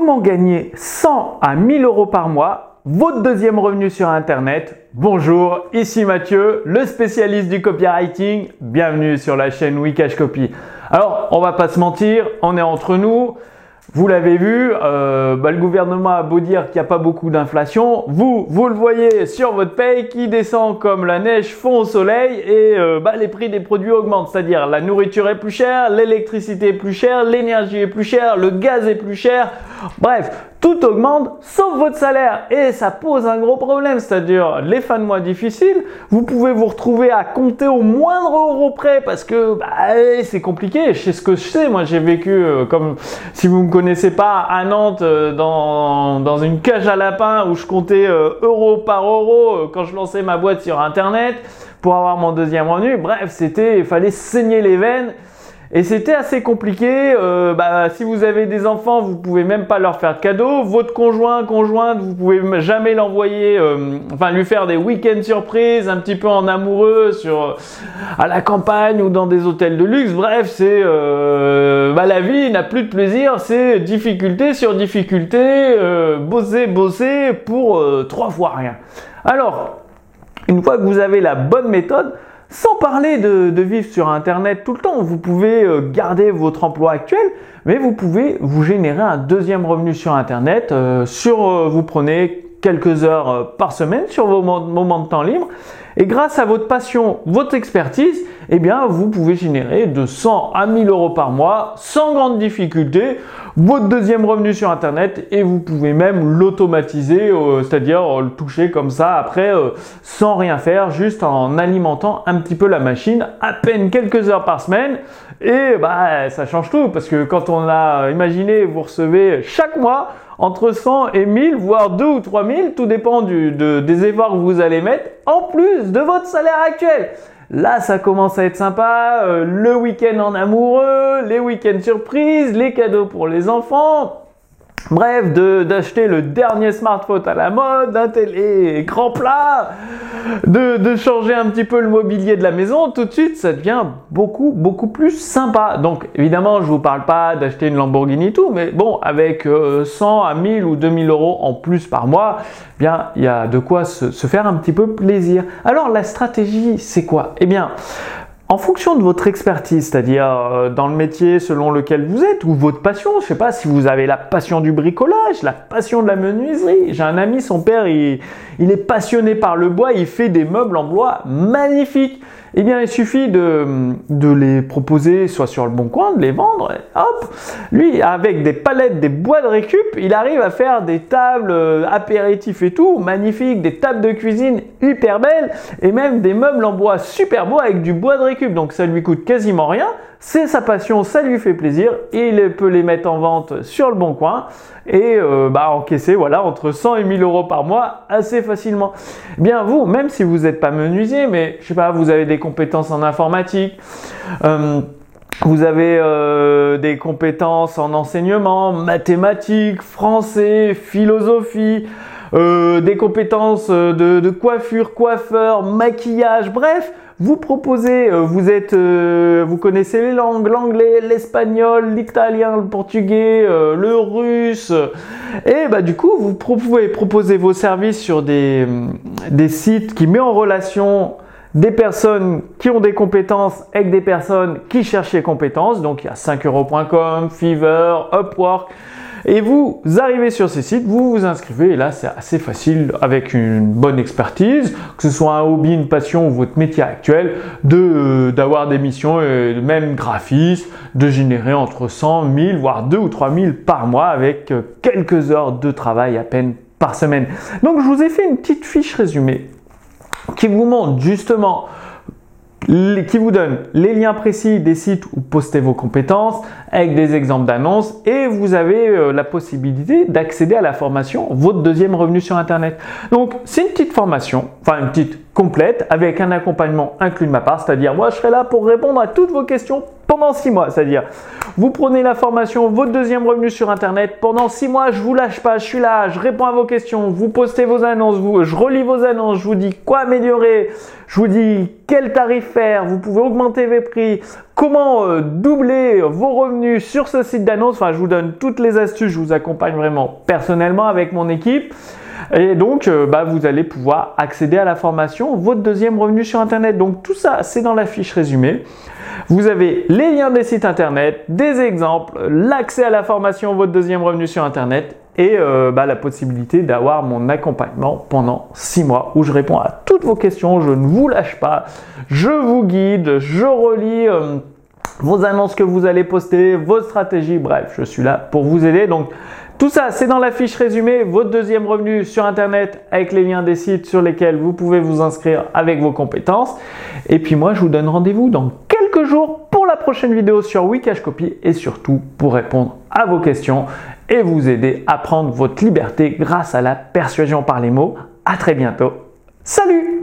Comment gagner 100 à 1000 euros par mois Votre deuxième revenu sur Internet. Bonjour, ici Mathieu, le spécialiste du copywriting. Bienvenue sur la chaîne Wikash Copy. Alors, on va pas se mentir, on est entre nous. Vous l'avez vu, euh, bah, le gouvernement a beau dire qu'il n'y a pas beaucoup d'inflation, vous, vous le voyez sur votre paye qui descend comme la neige fond au soleil et euh, bah, les prix des produits augmentent, c'est-à-dire la nourriture est plus chère, l'électricité est plus chère, l'énergie est plus chère, le gaz est plus cher, bref, tout augmente sauf votre salaire. Et ça pose un gros problème, c'est-à-dire les fins de mois difficiles, vous pouvez vous retrouver à compter au moindre euro près parce que bah, c'est compliqué, je sais ce que je sais, moi j'ai vécu euh, comme si vous me connaissez pas à Nantes euh, dans, dans une cage à lapin où je comptais euh, euro par euro quand je lançais ma boîte sur internet pour avoir mon deuxième revenu, bref c'était, il fallait saigner les veines et c'était assez compliqué. Euh, bah, si vous avez des enfants, vous pouvez même pas leur faire de cadeaux. Votre conjoint, conjointe, vous pouvez jamais l'envoyer, euh, enfin lui faire des week-ends surprises, un petit peu en amoureux sur à la campagne ou dans des hôtels de luxe. Bref, c'est euh, bah, la vie n'a plus de plaisir. C'est difficulté sur difficulté, euh, bosser, bosser pour euh, trois fois rien. Alors, une fois que vous avez la bonne méthode, sans parler de, vivre sur Internet tout le temps, vous pouvez euh, garder votre emploi actuel, mais vous pouvez vous générer un deuxième revenu sur Internet. Euh, sur, euh, vous prenez quelques heures par semaine sur vos moments de temps libre. Et grâce à votre passion, votre expertise, eh bien, vous pouvez générer de 100 à 1000 euros par mois sans grande difficulté votre deuxième revenu sur Internet et vous pouvez même l'automatiser, euh, c'est-à-dire euh, le toucher comme ça après euh, sans rien faire, juste en alimentant un petit peu la machine, à peine quelques heures par semaine. Et bah, ça change tout parce que quand on a imaginé, vous recevez chaque mois entre 100 et 1000, voire 2 ou 3000, tout dépend du, des efforts que vous allez mettre, en plus de votre salaire actuel. Là, ça commence à être sympa. Euh, le week-end en amoureux, les week-ends surprises, les cadeaux pour les enfants. Bref, d'acheter le dernier smartphone à la mode, un télé écran plat, de, de, changer un petit peu le mobilier de la maison, tout de suite ça devient beaucoup beaucoup plus sympa. Donc évidemment je vous parle pas d'acheter une Lamborghini et tout, mais bon avec 100 euh, à 1000 ou 2000 euros en plus par mois, eh bien il y a de quoi se, se faire un petit peu plaisir. Alors la stratégie c'est quoi? Eh bien en fonction de votre expertise, c'est-à-dire euh, dans le métier selon lequel vous êtes, ou votre passion, je sais pas si vous avez la passion du bricolage, la passion de la menuiserie. J'ai un ami, son père, il est passionné par le bois, il fait des meubles en bois magnifiques. Eh bien, il suffit de, de, les proposer soit sur le bon coin, de les vendre, et hop, lui, avec des palettes, des bois de récup, il arrive à faire des tables euh, apéritifs et tout, magnifiques, des tables de cuisine hyper belles, et même des meubles en bois super beaux avec du bois de récup. Donc ça lui coûte quasiment rien, c'est sa passion, ça lui fait plaisir, il peut les mettre en vente sur le bon coin et euh, bah, encaisser voilà, entre 100 et 1000 euros par mois assez facilement. Eh bien vous, même si vous n'êtes pas menuisier, mais je sais pas, vous avez des compétences en informatique, euh, vous avez euh, des compétences en enseignement, mathématiques, français, philosophie, des compétences de, coiffure, coiffeur, maquillage, bref, vous proposez, euh, vous êtes, euh, vous connaissez les langues, l'anglais, l'espagnol, l'italien, le portugais, euh, le russe, et bah du coup vous pouvez proposer vos services sur des, des sites qui mettent en relation des personnes qui ont des compétences avec des personnes qui cherchent les compétences. Donc il y a 5euros.com, Fiverr, Upwork. Et vous arrivez sur ces sites, vous vous inscrivez et là c'est assez facile avec une bonne expertise, que ce soit un hobby, une passion ou votre métier actuel, de euh, d'avoir des missions, et même graphiste, de générer entre 100, 1000 voire 2 ou 3000 par mois avec euh, quelques heures de travail à peine par semaine. Donc je vous ai fait une petite fiche résumée qui vous montre justement qui vous donne les liens précis des sites où postez vos compétences avec des exemples d'annonces et vous avez euh, la possibilité d'accéder à la formation votre deuxième revenu sur internet. Donc c'est une petite formation, enfin une petite complète avec un accompagnement inclus de ma part, c'est-à-dire moi je serai là pour répondre à toutes vos questions pendant 6 mois. C'est-à-dire, vous prenez la formation, votre deuxième revenu sur Internet. Pendant 6 mois, je vous lâche pas, je suis là, je réponds à vos questions, vous postez vos annonces, je relis vos annonces, je vous dis quoi améliorer, je vous dis quel tarif faire, vous pouvez augmenter vos prix, comment euh, doubler vos revenus sur ce site d'annonce. Enfin, je vous donne toutes les astuces, je vous accompagne vraiment personnellement avec mon équipe. Et donc, euh, bah, vous allez pouvoir accéder à la formation, votre deuxième revenu sur Internet. Donc, tout ça, c'est dans la fiche résumée. Vous avez les liens des sites Internet, des exemples, l'accès à la formation, votre deuxième revenu sur Internet et euh, bah, la possibilité d'avoir mon accompagnement pendant six mois où je réponds à toutes vos questions, je ne vous lâche pas, je vous guide, je relis. Euh, vos annonces que vous allez poster, vos stratégies, bref, je suis là pour vous aider. Donc, tout ça, c'est dans la fiche résumée, votre deuxième revenu sur Internet avec les liens des sites sur lesquels vous pouvez vous inscrire avec vos compétences. Et puis moi, je vous donne rendez-vous dans pour la prochaine vidéo sur Wikash Copy et surtout pour répondre à vos questions et vous aider à prendre votre liberté grâce à la persuasion par les mots. À très bientôt. Salut